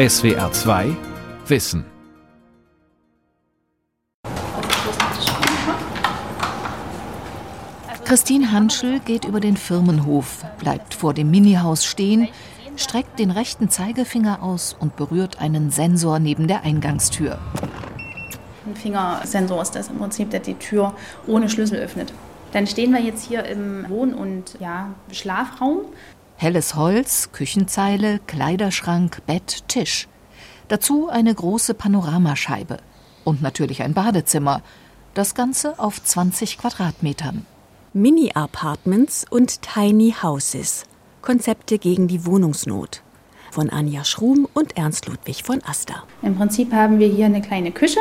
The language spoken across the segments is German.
SWR 2 Wissen. Christine Hanschel geht über den Firmenhof, bleibt vor dem Minihaus stehen, streckt den rechten Zeigefinger aus und berührt einen Sensor neben der Eingangstür. Ein Fingersensor ist das im Prinzip, der die Tür ohne Schlüssel öffnet. Dann stehen wir jetzt hier im Wohn- und ja, Schlafraum. Helles Holz, Küchenzeile, Kleiderschrank, Bett, Tisch. Dazu eine große Panoramascheibe und natürlich ein Badezimmer. Das Ganze auf 20 Quadratmetern. Mini-Apartments und Tiny Houses. Konzepte gegen die Wohnungsnot. Von Anja Schrum und Ernst Ludwig von Aster. Im Prinzip haben wir hier eine kleine Küche.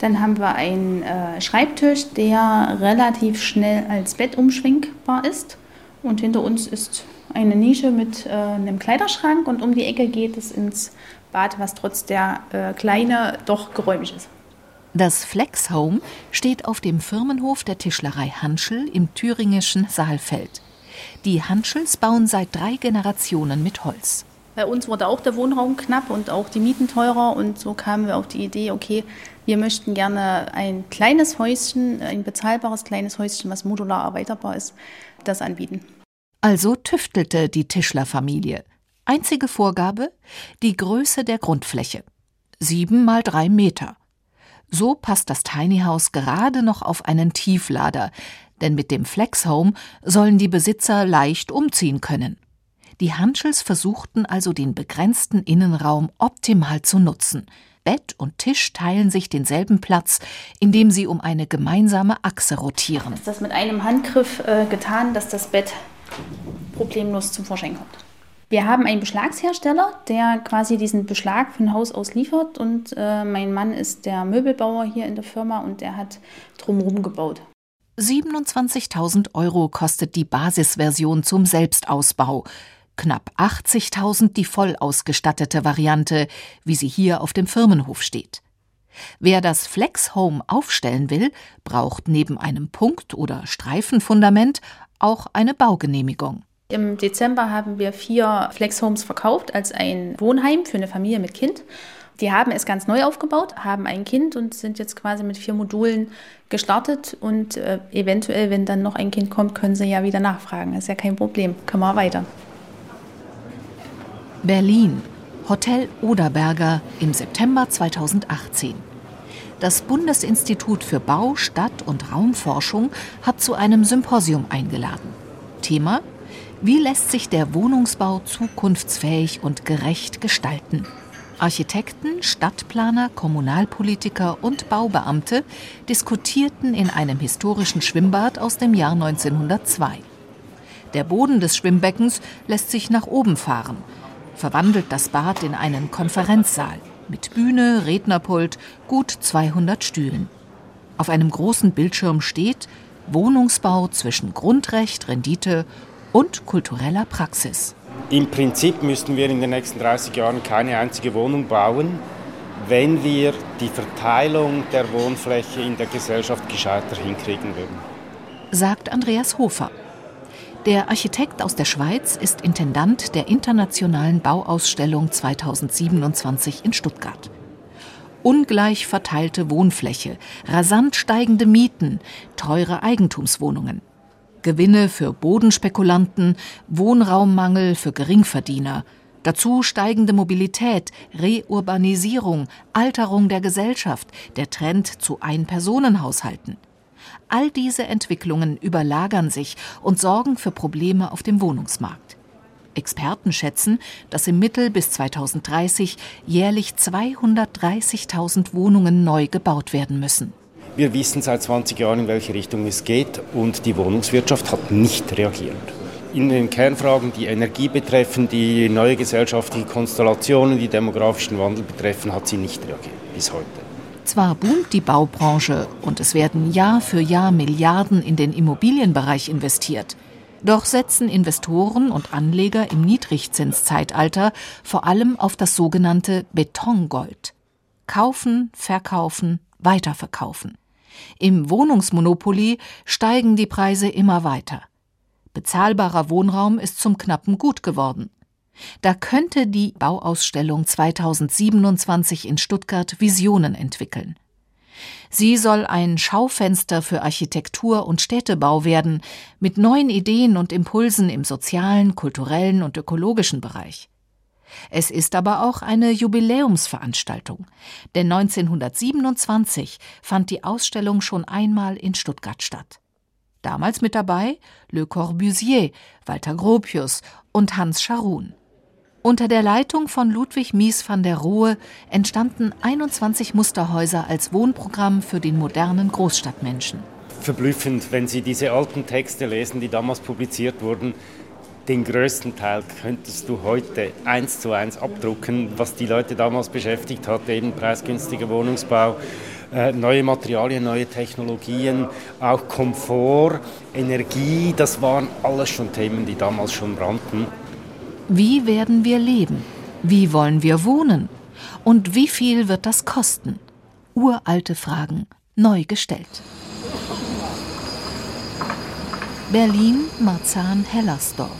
Dann haben wir einen äh, Schreibtisch, der relativ schnell als Bett umschwenkbar ist. Und hinter uns ist eine Nische mit äh, einem Kleiderschrank und um die Ecke geht es ins Bad, was trotz der äh, Kleine doch geräumig ist. Das Flex Home steht auf dem Firmenhof der Tischlerei Hanschel im thüringischen Saalfeld. Die Hanschels bauen seit drei Generationen mit Holz. Bei uns wurde auch der Wohnraum knapp und auch die Mieten teurer und so kamen wir auf die Idee, okay, wir möchten gerne ein kleines Häuschen, ein bezahlbares kleines Häuschen, was modular erweiterbar ist, das anbieten. Also tüftelte die Tischlerfamilie. Einzige Vorgabe? Die Größe der Grundfläche. Sieben mal drei Meter. So passt das Tiny House gerade noch auf einen Tieflader, denn mit dem Flex Home sollen die Besitzer leicht umziehen können. Die Hanschels versuchten also den begrenzten Innenraum optimal zu nutzen. Bett und Tisch teilen sich denselben Platz, indem sie um eine gemeinsame Achse rotieren. Ist das mit einem Handgriff äh, getan, dass das Bett problemlos zum Vorschein kommt? Wir haben einen Beschlagshersteller, der quasi diesen Beschlag von Haus aus liefert und äh, mein Mann ist der Möbelbauer hier in der Firma und der hat drumherum gebaut. 27.000 Euro kostet die Basisversion zum Selbstausbau. Knapp 80.000 die voll ausgestattete Variante, wie sie hier auf dem Firmenhof steht. Wer das Flex Home aufstellen will, braucht neben einem Punkt- oder Streifenfundament auch eine Baugenehmigung. Im Dezember haben wir vier Flex Homes verkauft als ein Wohnheim für eine Familie mit Kind. Die haben es ganz neu aufgebaut, haben ein Kind und sind jetzt quasi mit vier Modulen gestartet. Und äh, eventuell, wenn dann noch ein Kind kommt, können sie ja wieder nachfragen. Ist ja kein Problem. Können wir weiter. Berlin. Hotel Oderberger im September 2018. Das Bundesinstitut für Bau, Stadt- und Raumforschung hat zu einem Symposium eingeladen. Thema wie lässt sich der Wohnungsbau zukunftsfähig und gerecht gestalten? Architekten, Stadtplaner, Kommunalpolitiker und Baubeamte diskutierten in einem historischen Schwimmbad aus dem Jahr 1902. Der Boden des Schwimmbeckens lässt sich nach oben fahren, verwandelt das Bad in einen Konferenzsaal mit Bühne, Rednerpult, gut 200 Stühlen. Auf einem großen Bildschirm steht Wohnungsbau zwischen Grundrecht, Rendite und kultureller Praxis. Im Prinzip müssten wir in den nächsten 30 Jahren keine einzige Wohnung bauen, wenn wir die Verteilung der Wohnfläche in der Gesellschaft gescheiter hinkriegen würden. Sagt Andreas Hofer. Der Architekt aus der Schweiz ist Intendant der Internationalen Bauausstellung 2027 in Stuttgart. Ungleich verteilte Wohnfläche, rasant steigende Mieten, teure Eigentumswohnungen. Gewinne für Bodenspekulanten, Wohnraummangel für Geringverdiener, dazu steigende Mobilität, Reurbanisierung, Alterung der Gesellschaft, der Trend zu Ein-Personen-Haushalten. All diese Entwicklungen überlagern sich und sorgen für Probleme auf dem Wohnungsmarkt. Experten schätzen, dass im Mittel bis 2030 jährlich 230.000 Wohnungen neu gebaut werden müssen. Wir wissen seit 20 Jahren, in welche Richtung es geht und die Wohnungswirtschaft hat nicht reagiert. In den Kernfragen, die Energie betreffen, die neue gesellschaftliche Konstellationen, die demografischen Wandel betreffen, hat sie nicht reagiert bis heute. Zwar boomt die Baubranche und es werden Jahr für Jahr Milliarden in den Immobilienbereich investiert. Doch setzen Investoren und Anleger im Niedrigzinszeitalter vor allem auf das sogenannte Betongold. Kaufen, verkaufen, weiterverkaufen. Im Wohnungsmonopoly steigen die Preise immer weiter. Bezahlbarer Wohnraum ist zum knappen Gut geworden. Da könnte die Bauausstellung 2027 in Stuttgart Visionen entwickeln. Sie soll ein Schaufenster für Architektur und Städtebau werden, mit neuen Ideen und Impulsen im sozialen, kulturellen und ökologischen Bereich. Es ist aber auch eine Jubiläumsveranstaltung, denn 1927 fand die Ausstellung schon einmal in Stuttgart statt. Damals mit dabei Le Corbusier, Walter Gropius und Hans Scharun. Unter der Leitung von Ludwig Mies van der Rohe entstanden 21 Musterhäuser als Wohnprogramm für den modernen Großstadtmenschen. Verblüffend, wenn Sie diese alten Texte lesen, die damals publiziert wurden. Den größten Teil könntest du heute eins zu eins abdrucken, was die Leute damals beschäftigt hat, eben preisgünstiger Wohnungsbau, äh, neue Materialien, neue Technologien, auch Komfort, Energie, das waren alles schon Themen, die damals schon brannten. Wie werden wir leben? Wie wollen wir wohnen? Und wie viel wird das kosten? Uralte Fragen, neu gestellt. Berlin, Marzahn-Hellersdorf.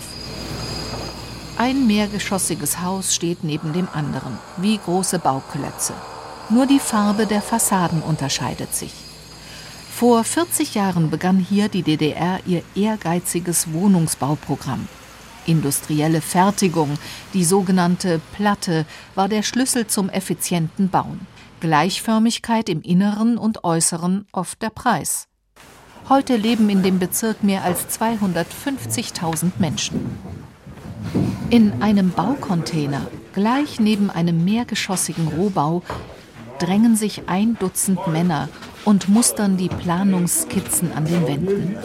Ein mehrgeschossiges Haus steht neben dem anderen, wie große Bauklötze. Nur die Farbe der Fassaden unterscheidet sich. Vor 40 Jahren begann hier die DDR ihr ehrgeiziges Wohnungsbauprogramm. Industrielle Fertigung, die sogenannte Platte, war der Schlüssel zum effizienten Bauen. Gleichförmigkeit im Inneren und Äußeren oft der Preis. Heute leben in dem Bezirk mehr als 250.000 Menschen. In einem Baucontainer, gleich neben einem mehrgeschossigen Rohbau, drängen sich ein Dutzend Männer und mustern die Planungsskizzen an den Wänden.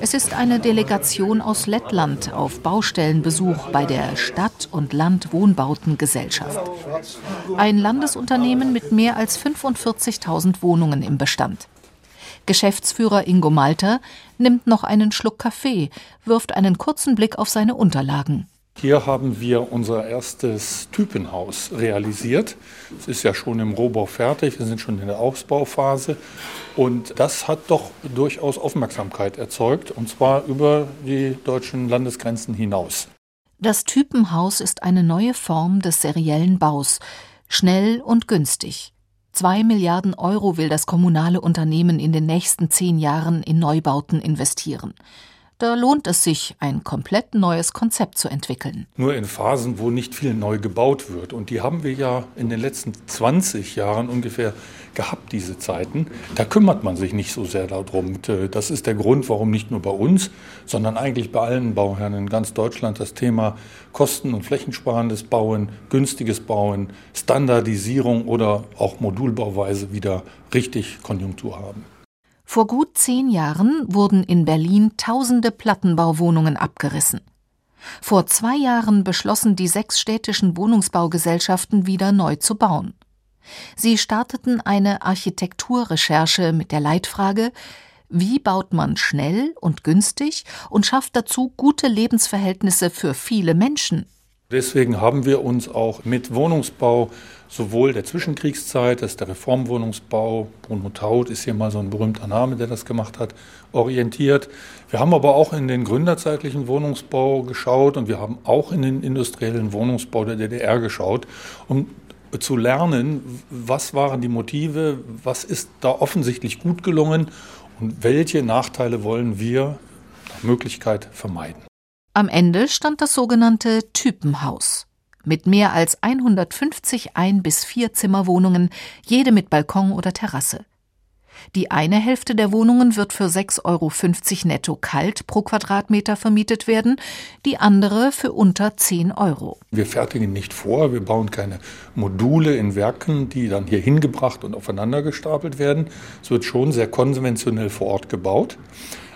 Es ist eine Delegation aus Lettland auf Baustellenbesuch bei der Stadt- und Land-Wohnbautengesellschaft. Ein Landesunternehmen mit mehr als 45.000 Wohnungen im Bestand. Geschäftsführer Ingo Malter nimmt noch einen Schluck Kaffee, wirft einen kurzen Blick auf seine Unterlagen. Hier haben wir unser erstes Typenhaus realisiert. Es ist ja schon im Rohbau fertig, wir sind schon in der Ausbauphase. Und das hat doch durchaus Aufmerksamkeit erzeugt, und zwar über die deutschen Landesgrenzen hinaus. Das Typenhaus ist eine neue Form des seriellen Baus, schnell und günstig. Zwei Milliarden Euro will das kommunale Unternehmen in den nächsten zehn Jahren in Neubauten investieren. Da lohnt es sich, ein komplett neues Konzept zu entwickeln. Nur in Phasen, wo nicht viel neu gebaut wird. Und die haben wir ja in den letzten 20 Jahren ungefähr gehabt, diese Zeiten. Da kümmert man sich nicht so sehr darum. Das ist der Grund, warum nicht nur bei uns, sondern eigentlich bei allen Bauherren in ganz Deutschland das Thema Kosten- und flächensparendes Bauen, günstiges Bauen, Standardisierung oder auch Modulbauweise wieder richtig Konjunktur haben. Vor gut zehn Jahren wurden in Berlin tausende Plattenbauwohnungen abgerissen. Vor zwei Jahren beschlossen die sechs städtischen Wohnungsbaugesellschaften wieder neu zu bauen. Sie starteten eine Architekturrecherche mit der Leitfrage Wie baut man schnell und günstig und schafft dazu gute Lebensverhältnisse für viele Menschen? Deswegen haben wir uns auch mit Wohnungsbau sowohl der Zwischenkriegszeit, das ist der Reformwohnungsbau, Bruno Taut ist hier mal so ein berühmter Name, der das gemacht hat, orientiert. Wir haben aber auch in den gründerzeitlichen Wohnungsbau geschaut und wir haben auch in den industriellen Wohnungsbau der DDR geschaut, um zu lernen, was waren die Motive, was ist da offensichtlich gut gelungen und welche Nachteile wollen wir nach Möglichkeit vermeiden. Am Ende stand das sogenannte Typenhaus mit mehr als 150 Ein- bis Vierzimmerwohnungen, jede mit Balkon oder Terrasse. Die eine Hälfte der Wohnungen wird für 6,50 Euro netto kalt pro Quadratmeter vermietet werden, die andere für unter 10 Euro. Wir fertigen nicht vor, wir bauen keine Module in Werken, die dann hier hingebracht und aufeinander gestapelt werden. Es wird schon sehr konventionell vor Ort gebaut.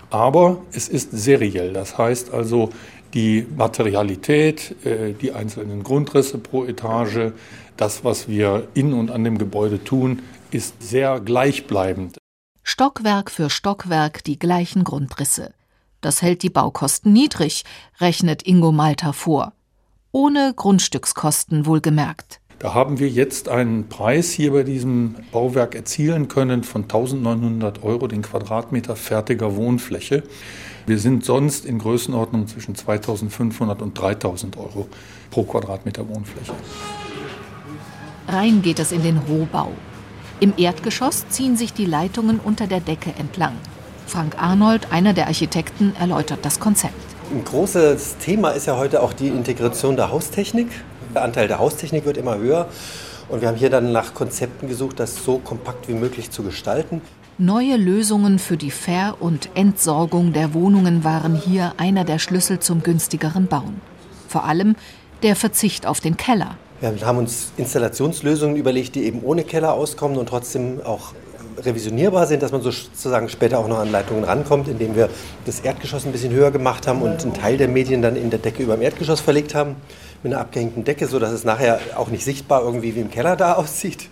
Aber es ist seriell. Das heißt also, die Materialität, äh, die einzelnen Grundrisse pro Etage, das, was wir in und an dem Gebäude tun, ist sehr gleichbleibend. Stockwerk für Stockwerk die gleichen Grundrisse. Das hält die Baukosten niedrig, rechnet Ingo Malta vor. Ohne Grundstückskosten wohlgemerkt. Da haben wir jetzt einen Preis hier bei diesem Bauwerk erzielen können von 1900 Euro den Quadratmeter fertiger Wohnfläche. Wir sind sonst in Größenordnung zwischen 2500 und 3000 Euro pro Quadratmeter Wohnfläche. Rein geht es in den Rohbau. Im Erdgeschoss ziehen sich die Leitungen unter der Decke entlang. Frank Arnold, einer der Architekten, erläutert das Konzept. Ein großes Thema ist ja heute auch die Integration der Haustechnik. Der Anteil der Haustechnik wird immer höher. Und wir haben hier dann nach Konzepten gesucht, das so kompakt wie möglich zu gestalten. Neue Lösungen für die Ver- und Entsorgung der Wohnungen waren hier einer der Schlüssel zum günstigeren Bauen. Vor allem der Verzicht auf den Keller. Wir haben uns Installationslösungen überlegt, die eben ohne Keller auskommen und trotzdem auch revisionierbar sind, dass man sozusagen später auch noch an Leitungen rankommt, indem wir das Erdgeschoss ein bisschen höher gemacht haben und einen Teil der Medien dann in der Decke über dem Erdgeschoss verlegt haben, mit einer abgehängten Decke, sodass es nachher auch nicht sichtbar irgendwie wie im Keller da aussieht.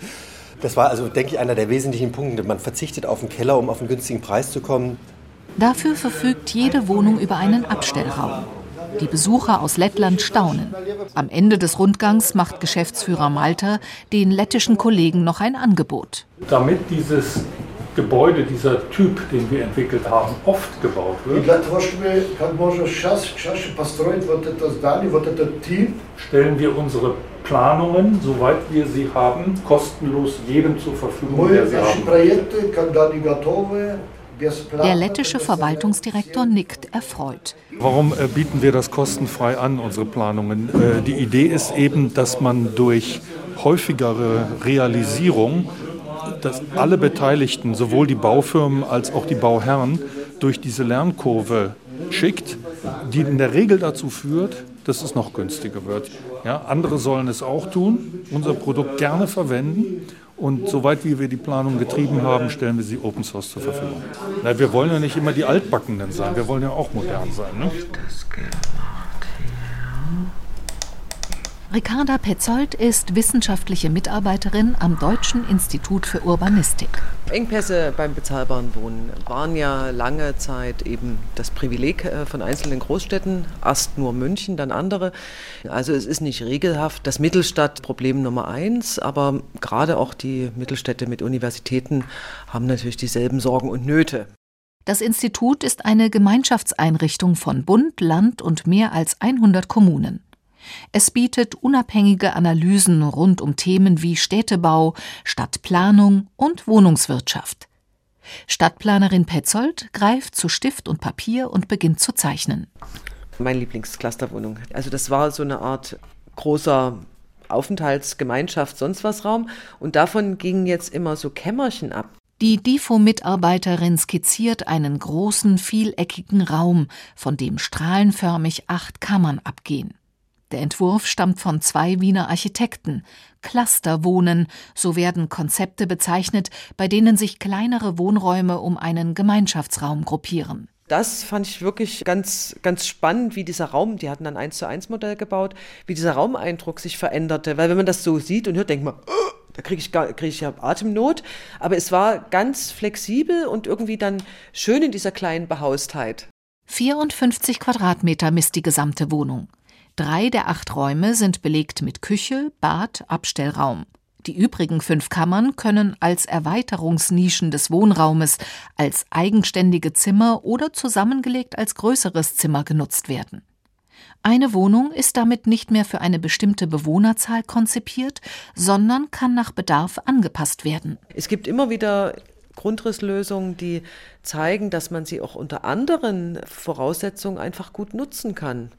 Das war also, denke ich, einer der wesentlichen Punkte. Man verzichtet auf den Keller, um auf einen günstigen Preis zu kommen. Dafür verfügt jede Wohnung über einen Abstellraum. Die Besucher aus Lettland staunen. Am Ende des Rundgangs macht Geschäftsführer Malter den lettischen Kollegen noch ein Angebot. Damit dieses Gebäude, dieser Typ, den wir entwickelt haben, oft gebaut wird, stellen wir unsere Planungen, soweit wir sie haben, kostenlos jedem zur Verfügung, der sie haben. Der lettische Verwaltungsdirektor nickt erfreut. Warum äh, bieten wir das kostenfrei an, unsere Planungen? Äh, die Idee ist eben, dass man durch häufigere Realisierung, dass alle Beteiligten, sowohl die Baufirmen als auch die Bauherren, durch diese Lernkurve schickt, die in der Regel dazu führt, dass es noch günstiger wird. Ja, andere sollen es auch tun, unser Produkt gerne verwenden und soweit wie wir die Planung getrieben haben, stellen wir sie Open Source zur Verfügung. Na, wir wollen ja nicht immer die Altbackenden sein, wir wollen ja auch modern sein. Ne? Ricarda Petzold ist wissenschaftliche Mitarbeiterin am Deutschen Institut für Urbanistik. Engpässe beim bezahlbaren Wohnen waren ja lange Zeit eben das Privileg äh, von einzelnen Großstädten, erst nur München, dann andere. Also es ist nicht regelhaft das Mittelstadtproblem Nummer eins, aber gerade auch die Mittelstädte mit Universitäten haben natürlich dieselben Sorgen und Nöte. Das Institut ist eine Gemeinschaftseinrichtung von Bund, Land und mehr als 100 Kommunen. Es bietet unabhängige Analysen rund um Themen wie Städtebau, Stadtplanung und Wohnungswirtschaft. Stadtplanerin Petzold greift zu Stift und Papier und beginnt zu zeichnen. Mein Lieblingsclusterwohnung. Also das war so eine Art großer Aufenthaltsgemeinschaft, sonst was Raum. Und davon gingen jetzt immer so Kämmerchen ab. Die DIFO-Mitarbeiterin skizziert einen großen, vieleckigen Raum, von dem strahlenförmig acht Kammern abgehen. Der Entwurf stammt von zwei Wiener Architekten. Clusterwohnen, so werden Konzepte bezeichnet, bei denen sich kleinere Wohnräume um einen Gemeinschaftsraum gruppieren. Das fand ich wirklich ganz, ganz spannend, wie dieser Raum, die hatten ein 1 zu 1 Modell gebaut, wie dieser Raumeindruck sich veränderte. Weil wenn man das so sieht und hört, denkt man, oh, da kriege ich, krieg ich ja Atemnot. Aber es war ganz flexibel und irgendwie dann schön in dieser kleinen Behaustheit. 54 Quadratmeter misst die gesamte Wohnung. Drei der acht Räume sind belegt mit Küche, Bad, Abstellraum. Die übrigen fünf Kammern können als Erweiterungsnischen des Wohnraumes, als eigenständige Zimmer oder zusammengelegt als größeres Zimmer genutzt werden. Eine Wohnung ist damit nicht mehr für eine bestimmte Bewohnerzahl konzipiert, sondern kann nach Bedarf angepasst werden. Es gibt immer wieder Grundrisslösungen, die zeigen, dass man sie auch unter anderen Voraussetzungen einfach gut nutzen kann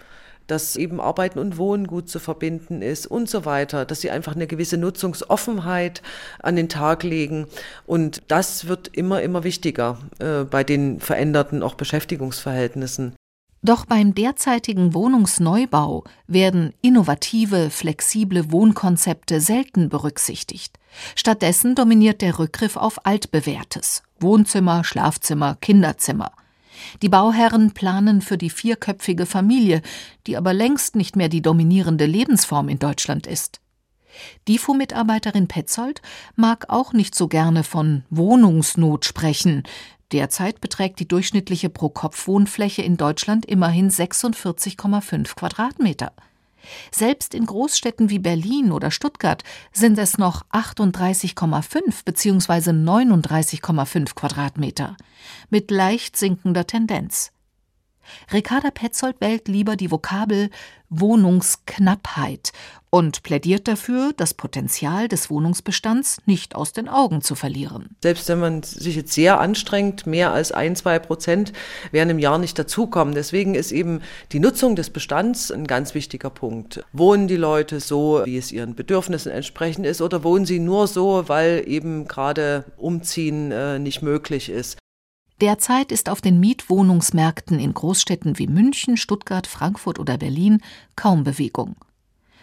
dass eben Arbeiten und Wohnen gut zu verbinden ist und so weiter, dass sie einfach eine gewisse Nutzungsoffenheit an den Tag legen. Und das wird immer, immer wichtiger äh, bei den veränderten auch Beschäftigungsverhältnissen. Doch beim derzeitigen Wohnungsneubau werden innovative, flexible Wohnkonzepte selten berücksichtigt. Stattdessen dominiert der Rückgriff auf altbewährtes Wohnzimmer, Schlafzimmer, Kinderzimmer. Die Bauherren planen für die vierköpfige Familie, die aber längst nicht mehr die dominierende Lebensform in Deutschland ist. DIFO-Mitarbeiterin Petzold mag auch nicht so gerne von Wohnungsnot sprechen. Derzeit beträgt die durchschnittliche Pro-Kopf-Wohnfläche in Deutschland immerhin 46,5 Quadratmeter. Selbst in Großstädten wie Berlin oder Stuttgart sind es noch 38,5 bzw. 39,5 Quadratmeter mit leicht sinkender Tendenz. Ricarda Petzold wählt lieber die Vokabel Wohnungsknappheit und plädiert dafür, das Potenzial des Wohnungsbestands nicht aus den Augen zu verlieren. Selbst wenn man sich jetzt sehr anstrengt, mehr als ein, zwei Prozent werden im Jahr nicht dazukommen. Deswegen ist eben die Nutzung des Bestands ein ganz wichtiger Punkt. Wohnen die Leute so, wie es ihren Bedürfnissen entsprechend ist, oder wohnen sie nur so, weil eben gerade Umziehen äh, nicht möglich ist? Derzeit ist auf den Mietwohnungsmärkten in Großstädten wie München, Stuttgart, Frankfurt oder Berlin kaum Bewegung.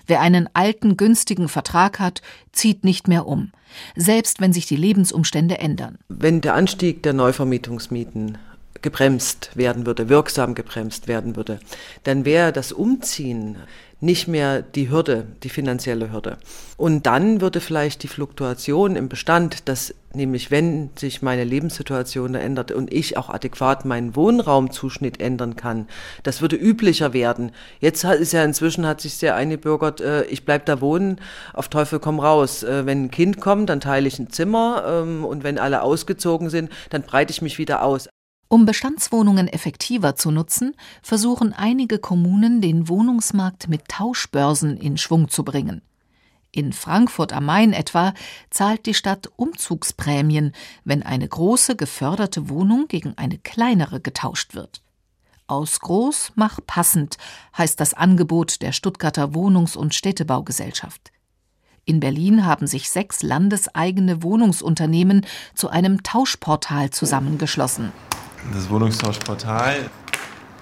Wer einen alten, günstigen Vertrag hat, zieht nicht mehr um, selbst wenn sich die Lebensumstände ändern. Wenn der Anstieg der Neuvermietungsmieten gebremst werden würde, wirksam gebremst werden würde, dann wäre das Umziehen nicht mehr die Hürde, die finanzielle Hürde. Und dann würde vielleicht die Fluktuation im Bestand, dass nämlich wenn sich meine Lebenssituation ändert und ich auch adäquat meinen Wohnraumzuschnitt ändern kann, das würde üblicher werden. Jetzt ist ja inzwischen hat sich sehr eingebürgert, äh, ich bleib da wohnen, auf Teufel komm raus. Äh, wenn ein Kind kommt, dann teile ich ein Zimmer ähm, und wenn alle ausgezogen sind, dann breite ich mich wieder aus. Um Bestandswohnungen effektiver zu nutzen, versuchen einige Kommunen, den Wohnungsmarkt mit Tauschbörsen in Schwung zu bringen. In Frankfurt am Main etwa zahlt die Stadt Umzugsprämien, wenn eine große geförderte Wohnung gegen eine kleinere getauscht wird. Aus groß mach passend heißt das Angebot der Stuttgarter Wohnungs- und Städtebaugesellschaft. In Berlin haben sich sechs landeseigene Wohnungsunternehmen zu einem Tauschportal zusammengeschlossen das Wohnungstauschportal.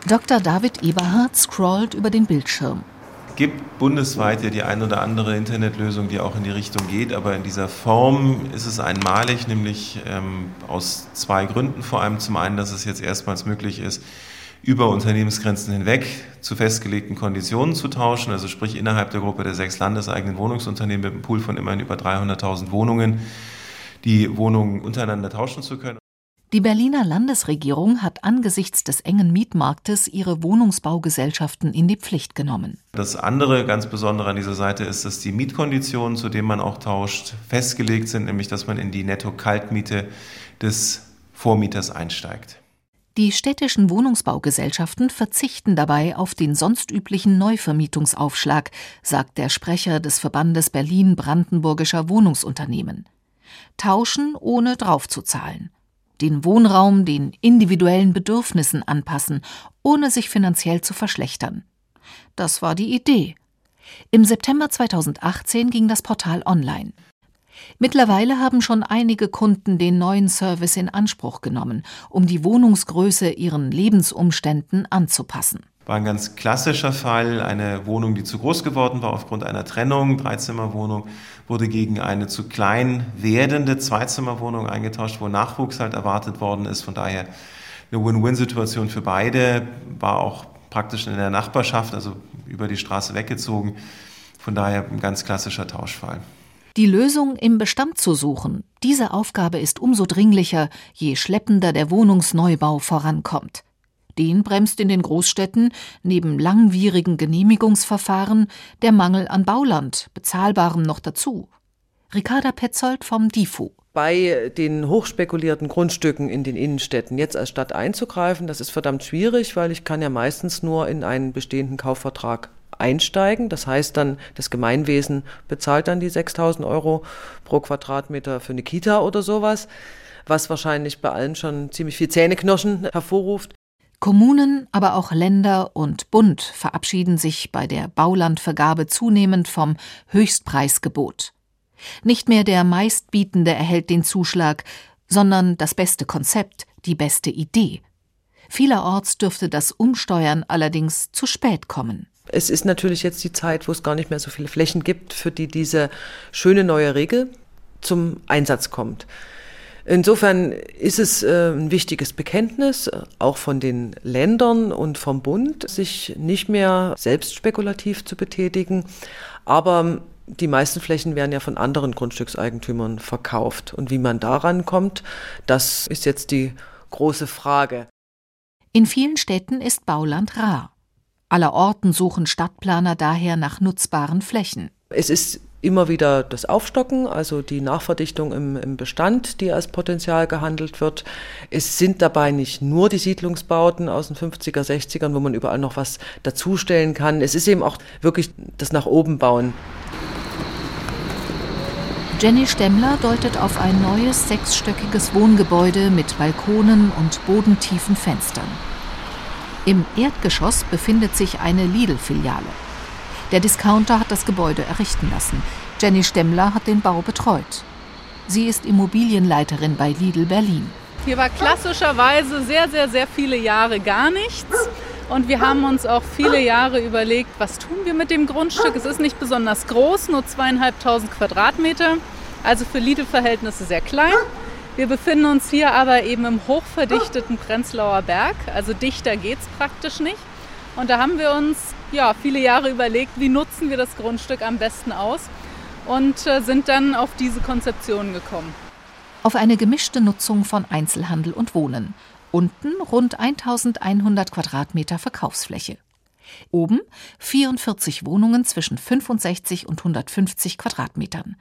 Dr. David Eberhardt scrollt über den Bildschirm. Es gibt bundesweit ja die ein oder andere Internetlösung, die auch in die Richtung geht, aber in dieser Form ist es einmalig, nämlich ähm, aus zwei Gründen. Vor allem zum einen, dass es jetzt erstmals möglich ist, über Unternehmensgrenzen hinweg zu festgelegten Konditionen zu tauschen, also sprich innerhalb der Gruppe der sechs landeseigenen Wohnungsunternehmen mit einem Pool von immerhin über 300.000 Wohnungen die Wohnungen untereinander tauschen zu können. Die Berliner Landesregierung hat angesichts des engen Mietmarktes ihre Wohnungsbaugesellschaften in die Pflicht genommen. Das andere ganz Besondere an dieser Seite ist, dass die Mietkonditionen, zu denen man auch tauscht, festgelegt sind, nämlich dass man in die Netto-Kaltmiete des Vormieters einsteigt. Die städtischen Wohnungsbaugesellschaften verzichten dabei auf den sonst üblichen Neuvermietungsaufschlag, sagt der Sprecher des Verbandes Berlin-Brandenburgischer Wohnungsunternehmen. Tauschen ohne draufzuzahlen den Wohnraum den individuellen Bedürfnissen anpassen, ohne sich finanziell zu verschlechtern. Das war die Idee. Im September 2018 ging das Portal online. Mittlerweile haben schon einige Kunden den neuen Service in Anspruch genommen, um die Wohnungsgröße ihren Lebensumständen anzupassen. War ein ganz klassischer Fall, eine Wohnung, die zu groß geworden war aufgrund einer Trennung, Dreizimmerwohnung, wurde gegen eine zu klein werdende Zweizimmerwohnung eingetauscht, wo Nachwuchs halt erwartet worden ist. Von daher eine Win-Win-Situation für beide, war auch praktisch in der Nachbarschaft, also über die Straße weggezogen. Von daher ein ganz klassischer Tauschfall. Die Lösung im Bestand zu suchen, diese Aufgabe ist umso dringlicher, je schleppender der Wohnungsneubau vorankommt. Den bremst in den Großstädten neben langwierigen Genehmigungsverfahren der Mangel an Bauland, bezahlbarem noch dazu. Ricarda Petzold vom DIFO bei den hochspekulierten Grundstücken in den Innenstädten jetzt als Stadt einzugreifen, das ist verdammt schwierig, weil ich kann ja meistens nur in einen bestehenden Kaufvertrag einsteigen. Das heißt dann, das Gemeinwesen bezahlt dann die 6000 Euro pro Quadratmeter für eine Kita oder sowas, was wahrscheinlich bei allen schon ziemlich viel Zähneknirschen hervorruft. Kommunen, aber auch Länder und Bund verabschieden sich bei der Baulandvergabe zunehmend vom Höchstpreisgebot. Nicht mehr der meistbietende erhält den Zuschlag, sondern das beste Konzept, die beste Idee. Vielerorts dürfte das Umsteuern allerdings zu spät kommen. Es ist natürlich jetzt die Zeit, wo es gar nicht mehr so viele Flächen gibt, für die diese schöne neue Regel zum Einsatz kommt. Insofern ist es äh, ein wichtiges Bekenntnis, äh, auch von den Ländern und vom Bund, sich nicht mehr selbst spekulativ zu betätigen. Aber die meisten Flächen werden ja von anderen Grundstückseigentümern verkauft. Und wie man daran kommt, das ist jetzt die große Frage. In vielen Städten ist Bauland rar. Allerorten suchen Stadtplaner daher nach nutzbaren Flächen. Es ist immer wieder das Aufstocken, also die Nachverdichtung im, im, Bestand, die als Potenzial gehandelt wird. Es sind dabei nicht nur die Siedlungsbauten aus den 50er, 60ern, wo man überall noch was dazustellen kann. Es ist eben auch wirklich das nach oben bauen. Jenny Stemmler deutet auf ein neues sechsstöckiges Wohngebäude mit Balkonen und bodentiefen Fenstern. Im Erdgeschoss befindet sich eine Lidl-Filiale. Der Discounter hat das Gebäude errichten lassen. Jenny Stemmler hat den Bau betreut. Sie ist Immobilienleiterin bei Lidl Berlin. Hier war klassischerweise sehr, sehr, sehr viele Jahre gar nichts. Und wir haben uns auch viele Jahre überlegt, was tun wir mit dem Grundstück. Es ist nicht besonders groß, nur zweieinhalbtausend Quadratmeter, also für Lidl-Verhältnisse sehr klein. Wir befinden uns hier aber eben im hochverdichteten Prenzlauer Berg, also dichter geht es praktisch nicht. Und da haben wir uns ja, viele Jahre überlegt, wie nutzen wir das Grundstück am besten aus und äh, sind dann auf diese Konzeption gekommen. Auf eine gemischte Nutzung von Einzelhandel und Wohnen. Unten rund 1100 Quadratmeter Verkaufsfläche. Oben 44 Wohnungen zwischen 65 und 150 Quadratmetern.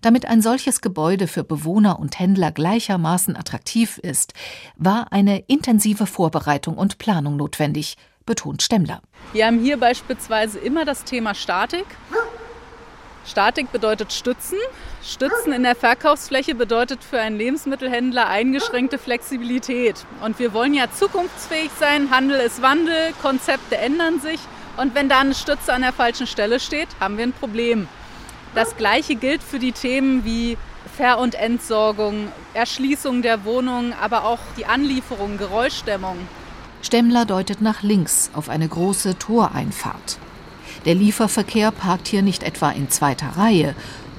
Damit ein solches Gebäude für Bewohner und Händler gleichermaßen attraktiv ist, war eine intensive Vorbereitung und Planung notwendig, betont Stemmler. Wir haben hier beispielsweise immer das Thema Statik. Statik bedeutet Stützen. Stützen in der Verkaufsfläche bedeutet für einen Lebensmittelhändler eingeschränkte Flexibilität. Und wir wollen ja zukunftsfähig sein. Handel ist Wandel, Konzepte ändern sich. Und wenn da eine Stütze an der falschen Stelle steht, haben wir ein Problem. Das Gleiche gilt für die Themen wie Ver- und Entsorgung, Erschließung der Wohnung, aber auch die Anlieferung, Geräuschdämmung. Stemmler deutet nach links auf eine große Toreinfahrt. Der Lieferverkehr parkt hier nicht etwa in zweiter Reihe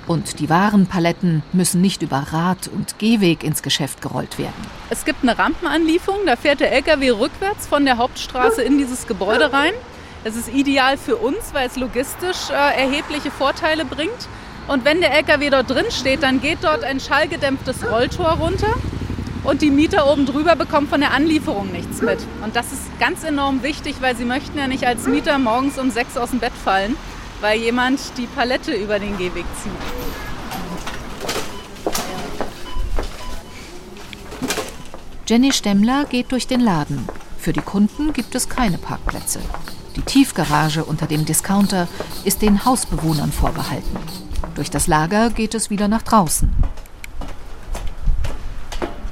und die Warenpaletten müssen nicht über Rad- und Gehweg ins Geschäft gerollt werden. Es gibt eine Rampenanlieferung, da fährt der LKW rückwärts von der Hauptstraße in dieses Gebäude rein. Es ist ideal für uns, weil es logistisch äh, erhebliche Vorteile bringt. Und wenn der LKW dort drin steht, dann geht dort ein schallgedämpftes Rolltor runter und die Mieter oben drüber bekommen von der Anlieferung nichts mit. Und das ist ganz enorm wichtig, weil sie möchten ja nicht als Mieter morgens um sechs aus dem Bett fallen, weil jemand die Palette über den Gehweg zieht. Jenny Stemmler geht durch den Laden. Für die Kunden gibt es keine Parkplätze. Die Tiefgarage unter dem Discounter ist den Hausbewohnern vorbehalten. Durch das Lager geht es wieder nach draußen.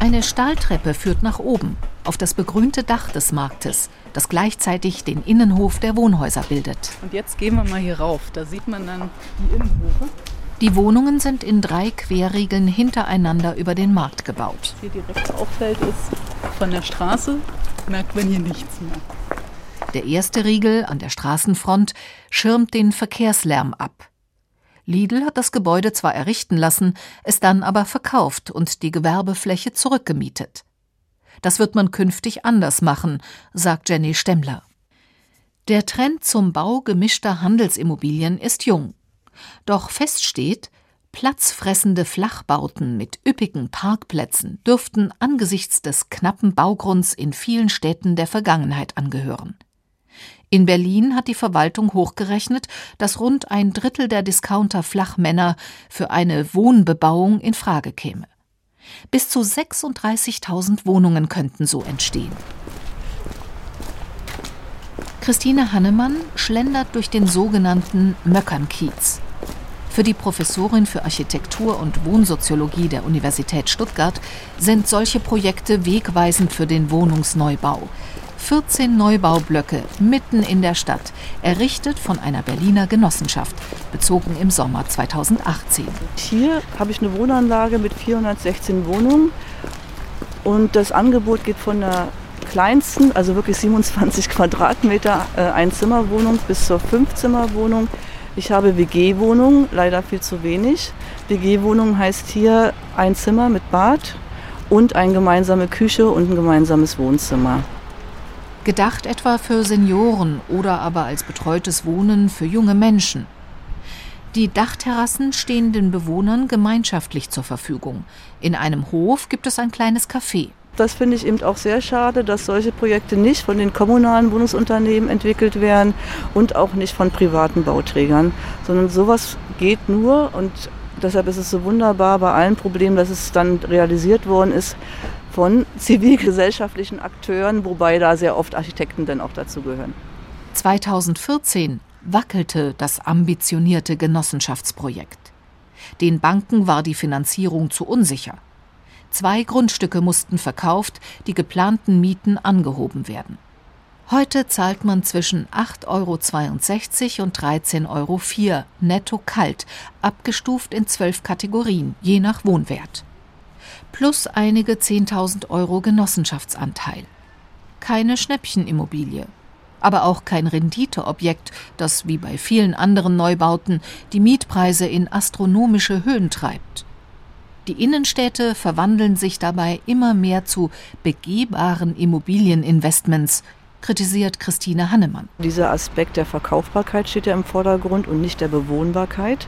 Eine Stahltreppe führt nach oben, auf das begrünte Dach des Marktes, das gleichzeitig den Innenhof der Wohnhäuser bildet. Und jetzt gehen wir mal hier rauf, da sieht man dann die Innenhöfe. Die Wohnungen sind in drei Querriegeln hintereinander über den Markt gebaut. Hier direkt auffällt ist, von der Straße merkt man hier nichts mehr. Der erste Riegel an der Straßenfront schirmt den Verkehrslärm ab. Lidl hat das Gebäude zwar errichten lassen, es dann aber verkauft und die Gewerbefläche zurückgemietet. Das wird man künftig anders machen, sagt Jenny Stemmler. Der Trend zum Bau gemischter Handelsimmobilien ist jung. Doch fest steht, platzfressende Flachbauten mit üppigen Parkplätzen dürften angesichts des knappen Baugrunds in vielen Städten der Vergangenheit angehören. In Berlin hat die Verwaltung hochgerechnet, dass rund ein Drittel der Discounter-Flachmänner für eine Wohnbebauung in Frage käme. Bis zu 36.000 Wohnungen könnten so entstehen. Christine Hannemann schlendert durch den sogenannten Möckernkiez. Für die Professorin für Architektur und Wohnsoziologie der Universität Stuttgart sind solche Projekte wegweisend für den Wohnungsneubau. 14 Neubaublöcke mitten in der Stadt, errichtet von einer Berliner Genossenschaft, bezogen im Sommer 2018. Hier habe ich eine Wohnanlage mit 416 Wohnungen und das Angebot geht von der kleinsten, also wirklich 27 Quadratmeter äh, Einzimmerwohnung bis zur Fünfzimmerwohnung. Ich habe WG-Wohnungen, leider viel zu wenig. WG-Wohnung heißt hier ein Zimmer mit Bad und eine gemeinsame Küche und ein gemeinsames Wohnzimmer. Gedacht etwa für Senioren oder aber als betreutes Wohnen für junge Menschen. Die Dachterrassen stehen den Bewohnern gemeinschaftlich zur Verfügung. In einem Hof gibt es ein kleines Café. das finde ich eben auch sehr schade, dass solche Projekte nicht von den kommunalen Wohnungsunternehmen entwickelt werden und auch nicht von privaten Bauträgern, sondern sowas geht nur und deshalb ist es so wunderbar bei allen Problemen, dass es dann realisiert worden ist von zivilgesellschaftlichen Akteuren, wobei da sehr oft Architekten dann auch dazu gehören. 2014 wackelte das ambitionierte Genossenschaftsprojekt. Den Banken war die Finanzierung zu unsicher. Zwei Grundstücke mussten verkauft, die geplanten Mieten angehoben werden. Heute zahlt man zwischen 8,62 Euro und 13,04 Euro netto kalt, abgestuft in zwölf Kategorien, je nach Wohnwert. Plus einige 10.000 Euro Genossenschaftsanteil. Keine Schnäppchenimmobilie, aber auch kein Renditeobjekt, das wie bei vielen anderen Neubauten die Mietpreise in astronomische Höhen treibt. Die Innenstädte verwandeln sich dabei immer mehr zu begehbaren Immobilieninvestments, kritisiert Christine Hannemann. Dieser Aspekt der Verkaufbarkeit steht ja im Vordergrund und nicht der Bewohnbarkeit.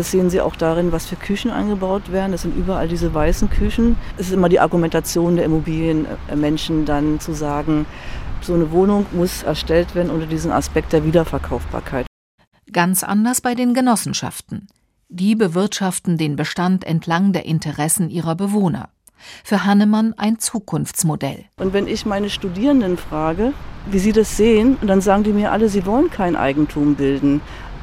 Das sehen Sie auch darin, was für Küchen angebaut werden. Das sind überall diese weißen Küchen. Es ist immer die Argumentation der Immobilienmenschen dann zu sagen, so eine Wohnung muss erstellt werden unter diesem Aspekt der Wiederverkaufbarkeit. Ganz anders bei den Genossenschaften. Die bewirtschaften den Bestand entlang der Interessen ihrer Bewohner. Für Hannemann ein Zukunftsmodell. Und wenn ich meine Studierenden frage, wie sie das sehen, dann sagen die mir alle, sie wollen kein Eigentum bilden.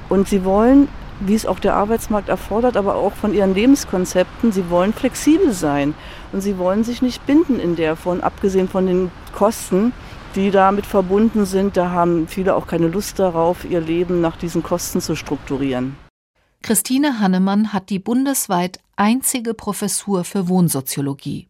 Und sie wollen, wie es auch der Arbeitsmarkt erfordert, aber auch von ihren Lebenskonzepten, sie wollen flexibel sein. Und sie wollen sich nicht binden in der Form, abgesehen von den Kosten, die damit verbunden sind. Da haben viele auch keine Lust darauf, ihr Leben nach diesen Kosten zu strukturieren. Christine Hannemann hat die bundesweit einzige Professur für Wohnsoziologie.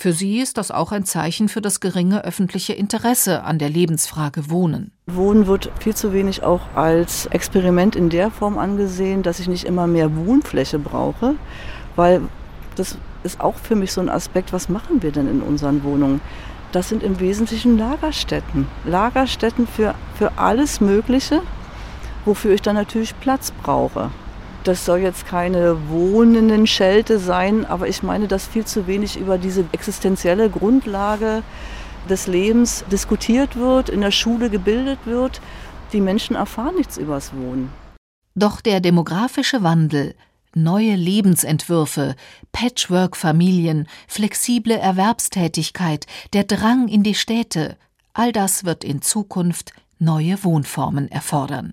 Für sie ist das auch ein Zeichen für das geringe öffentliche Interesse an der Lebensfrage Wohnen. Wohnen wird viel zu wenig auch als Experiment in der Form angesehen, dass ich nicht immer mehr Wohnfläche brauche, weil das ist auch für mich so ein Aspekt, was machen wir denn in unseren Wohnungen? Das sind im Wesentlichen Lagerstätten. Lagerstätten für, für alles Mögliche, wofür ich dann natürlich Platz brauche. Das soll jetzt keine wohnenden Schelte sein, aber ich meine, dass viel zu wenig über diese existenzielle Grundlage des Lebens diskutiert wird, in der Schule gebildet wird. Die Menschen erfahren nichts übers Wohnen. Doch der demografische Wandel, neue Lebensentwürfe, Patchwork-Familien, flexible Erwerbstätigkeit, der Drang in die Städte, all das wird in Zukunft neue Wohnformen erfordern.